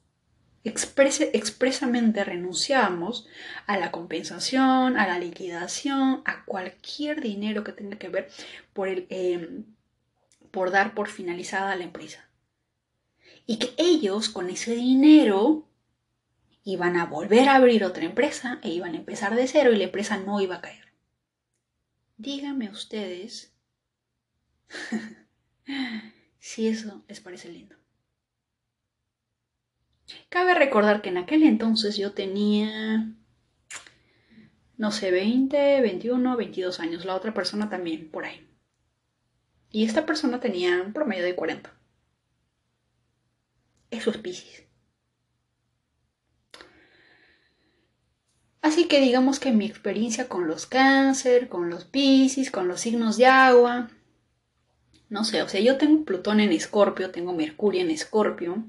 expresamente renunciamos a la compensación, a la liquidación, a cualquier dinero que tenga que ver por, el, em, por dar por finalizada la empresa. Y que ellos con ese dinero iban a volver a abrir otra empresa e iban a empezar de cero y la empresa no iba a caer. Díganme ustedes si eso les parece lindo. Cabe recordar que en aquel entonces yo tenía, no sé, 20, 21, 22 años. La otra persona también, por ahí. Y esta persona tenía un promedio de 40. Eso es Pisces. Así que digamos que mi experiencia con los cáncer, con los Pisces, con los signos de agua, no sé, o sea, yo tengo Plutón en Escorpio, tengo Mercurio en Escorpio,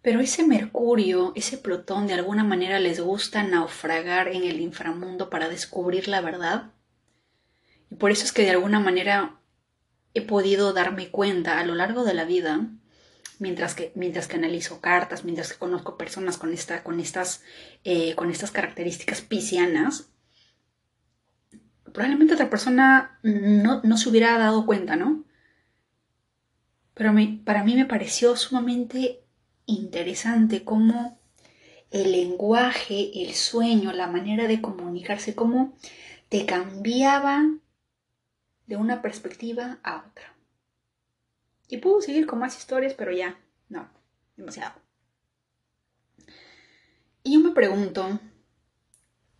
pero ese Mercurio, ese Plutón, de alguna manera les gusta naufragar en el inframundo para descubrir la verdad. Y por eso es que de alguna manera he podido darme cuenta a lo largo de la vida, mientras que, mientras que analizo cartas, mientras que conozco personas con, esta, con, estas, eh, con estas características piscianas, probablemente otra persona no, no, se hubiera dado cuenta, ¿no? Pero para mí me pareció sumamente interesante cómo el lenguaje, el sueño, la manera de comunicarse, cómo te cambiaba de una perspectiva a otra. Y puedo seguir con más historias, pero ya, no, demasiado. Y yo me pregunto,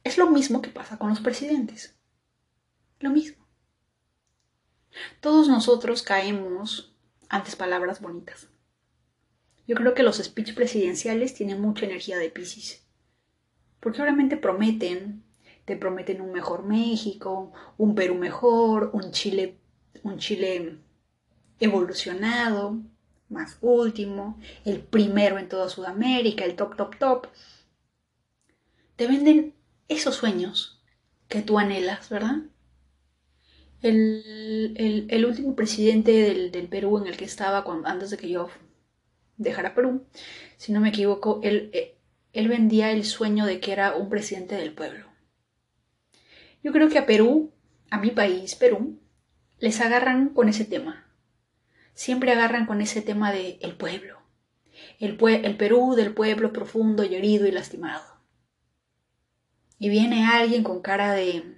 es lo mismo que pasa con los presidentes. Lo mismo. Todos nosotros caemos antes palabras bonitas. Yo creo que los speech presidenciales tienen mucha energía de Pisces. Porque obviamente prometen, te prometen un mejor México, un Perú mejor, un Chile, un Chile evolucionado, más último, el primero en toda Sudamérica, el top, top, top. Te venden esos sueños que tú anhelas, ¿verdad? El, último presidente del, Perú en el que estaba antes de que yo dejar a Perú, si no me equivoco, él, eh, él vendía el sueño de que era un presidente del pueblo. Yo creo que a Perú, a mi país, Perú, les agarran con ese tema. Siempre agarran con ese tema de el pueblo. El, Perú del pueblo profundo y herido y lastimado. Y viene alguien con cara de...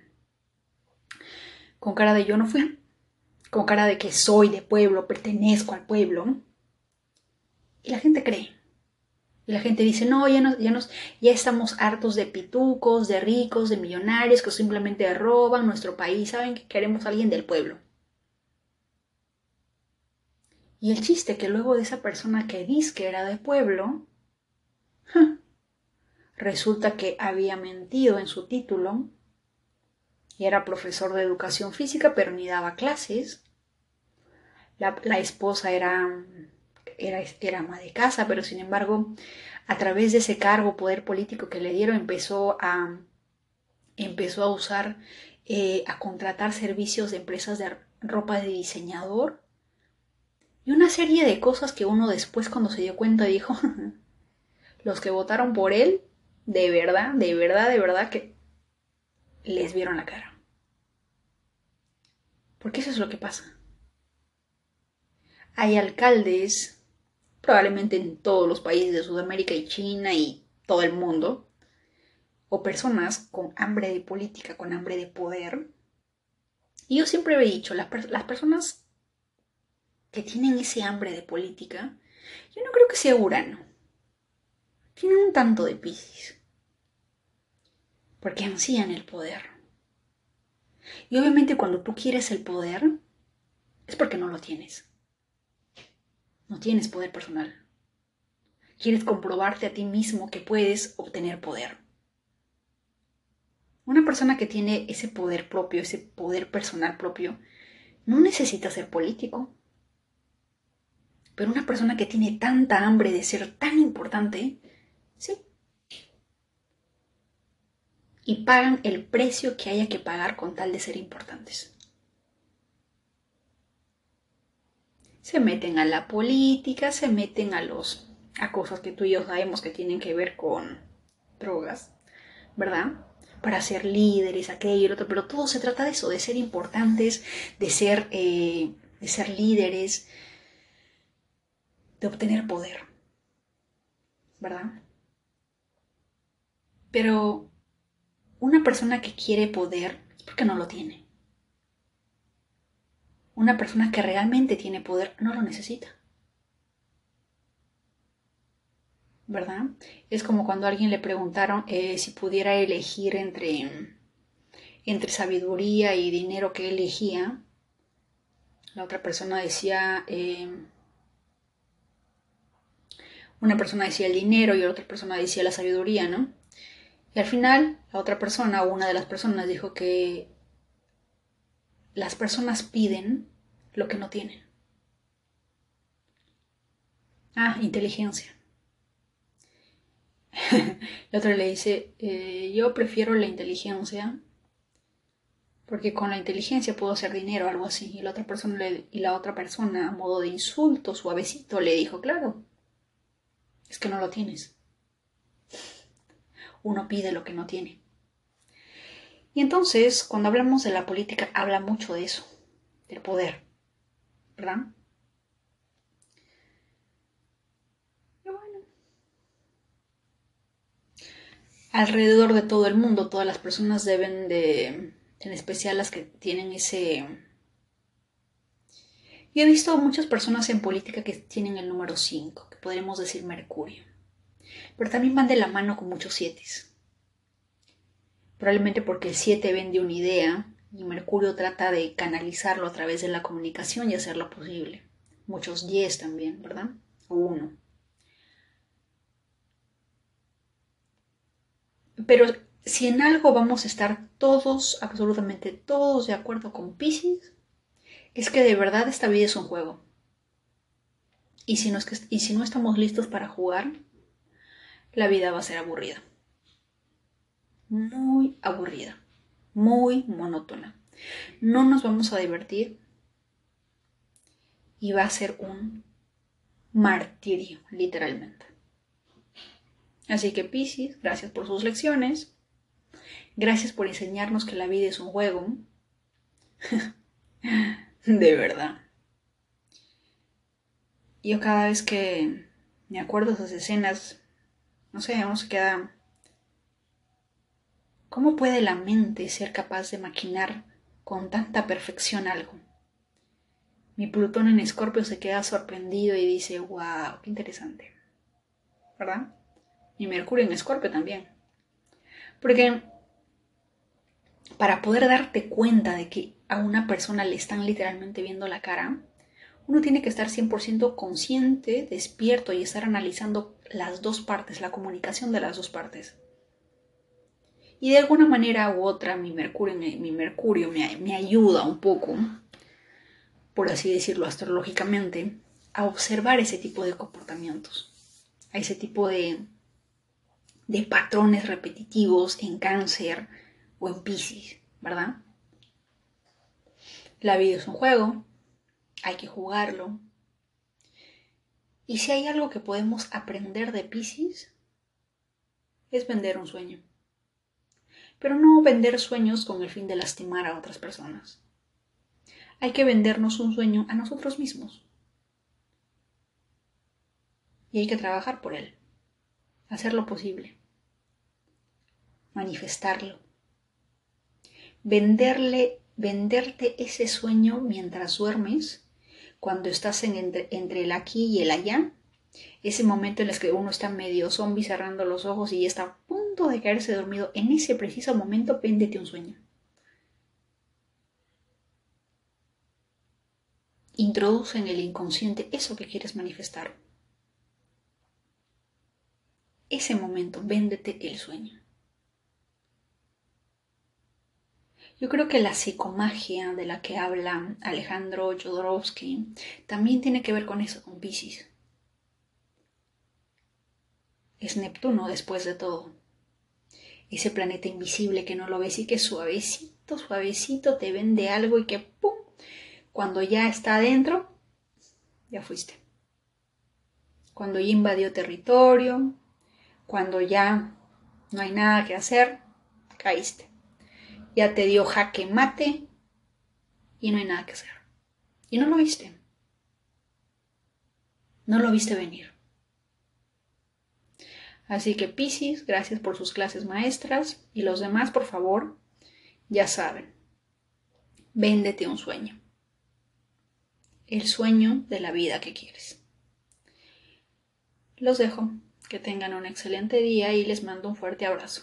con cara de yo no fui, con cara de que soy de pueblo, pertenezco al pueblo, y la gente cree. Y la gente dice, no, ya, nos, ya estamos hartos de pitucos, de ricos, de millonarios que simplemente roban nuestro país. Saben que queremos a alguien del pueblo. Y el chiste que luego de esa persona que dice que era del pueblo, resulta que había mentido en su título y era profesor de educación física, pero ni daba clases. la esposa era era, era ama de casa, pero sin embargo, a través de ese cargo, poder político que le dieron, empezó a, empezó a usar, eh, a contratar servicios de empresas de ropa de diseñador y una serie de cosas que uno después cuando se dio cuenta dijo, los que votaron por él, de verdad, de verdad, de verdad que les vieron la cara. Porque eso es lo que pasa. Hay alcaldes probablemente en todos los países de Sudamérica y China y todo el mundo, o personas con hambre de política, con hambre de poder. Y yo siempre he dicho, las, las personas que tienen ese hambre de política, yo no creo que sea Urano. Tienen un tanto de Piscis. Porque ansían el poder. Y obviamente cuando tú quieres el poder, es porque no lo tienes. No tienes poder personal. Quieres comprobarte a ti mismo que puedes obtener poder. Una persona que tiene ese poder propio, ese poder personal propio, no necesita ser político. Pero una persona que tiene tanta hambre de ser tan importante, sí. Y pagan el precio que haya que pagar con tal de ser importantes. Se meten a la política, se meten a los a cosas que tú y yo sabemos que tienen que ver con drogas, ¿verdad? Para ser líderes, aquello y el otro, pero todo se trata de eso, de ser importantes, de ser, eh, de ser líderes, de obtener poder, ¿verdad? Pero una persona que quiere poder es porque no lo tiene. Una persona que realmente tiene poder no lo necesita. ¿verdad? Es como cuando a alguien le preguntaron eh, si pudiera elegir entre, entre sabiduría y dinero que elegía. La otra persona decía, eh, una persona decía el dinero y la otra persona decía la sabiduría, ¿no? Y al final, la otra persona una de las personas dijo que las personas piden lo que no tienen. Ah, inteligencia. la otra le dice, eh, yo prefiero la inteligencia porque con la inteligencia puedo hacer dinero, algo así. Y la otra persona, le, y la otra persona a modo de insulto, suavecito, le dijo, claro, es que no lo tienes. Uno pide lo que no tiene. Y entonces, cuando hablamos de la política, habla mucho de eso, del poder, ¿verdad? alrededor de todo el mundo, todas las personas deben de, en especial las que tienen ese... Yo he visto muchas personas en política que tienen el número 5, que podríamos decir Mercurio, pero también van de la mano con muchos 7. Probablemente porque el 7 vende una idea y Mercurio trata de canalizarlo a través de la comunicación y hacerlo posible. Muchos 10 también, ¿verdad? O 1. Pero si en algo vamos a estar todos, absolutamente todos de acuerdo con Pisces, es que de verdad esta vida es un juego. Y si no estamos listos para jugar, la vida va a ser aburrida. Muy aburrida. Muy monótona. No nos vamos a divertir y va a ser un martirio, literalmente. Así que Piscis, gracias por sus lecciones. Gracias por enseñarnos que la vida es un juego. de verdad. Yo cada vez que me acuerdo de esas escenas, no sé, uno se queda... ¿Cómo puede la mente ser capaz de maquinar con tanta perfección algo? Mi Plutón en Escorpio se queda sorprendido y dice, wow, qué interesante. ¿Verdad? y Mercurio en Escorpio también. Porque para poder darte cuenta de que a una persona le están literalmente viendo la cara, uno tiene que estar 100% consciente, despierto y estar analizando las dos partes, la comunicación de las dos partes. Y de alguna manera u otra mi Mercurio, mi Mercurio me, me ayuda un poco, por así decirlo astrológicamente, a observar ese tipo de comportamientos, a ese tipo de, de patrones repetitivos en cáncer o en piscis, ¿verdad? La vida es un juego, hay que jugarlo. Y si hay algo que podemos aprender de Piscis, es vender un sueño. Pero no vender sueños con el fin de lastimar a otras personas. Hay que vendernos un sueño a nosotros mismos. Y hay que trabajar por él, hacer lo posible manifestarlo. Venderle, venderte ese sueño mientras duermes, cuando estás en entre, el aquí y el allá, ese momento en el que uno está medio zombie cerrando los ojos y está a punto de caerse dormido, en ese preciso momento véndete un sueño. Introduce en el inconsciente eso que quieres manifestar. Ese momento, véndete el sueño. Yo creo que la psicomagia de la que habla Alejandro Jodorowsky también tiene que ver con eso, con Pisces. Es Neptuno después de todo. Ese planeta invisible que no lo ves y que suavecito, suavecito te vende algo y que ¡pum! Cuando ya está adentro, ya fuiste. Cuando ya invadió territorio, cuando ya no hay nada que hacer, caíste ya te dio jaque mate y no hay nada que hacer. Y no lo viste. No lo viste venir. Así que Piscis, gracias por sus clases maestras y los demás, por favor, ya saben, véndete un sueño. El sueño de la vida que quieres. Los dejo Que tengan un excelente día y les mando un fuerte abrazo.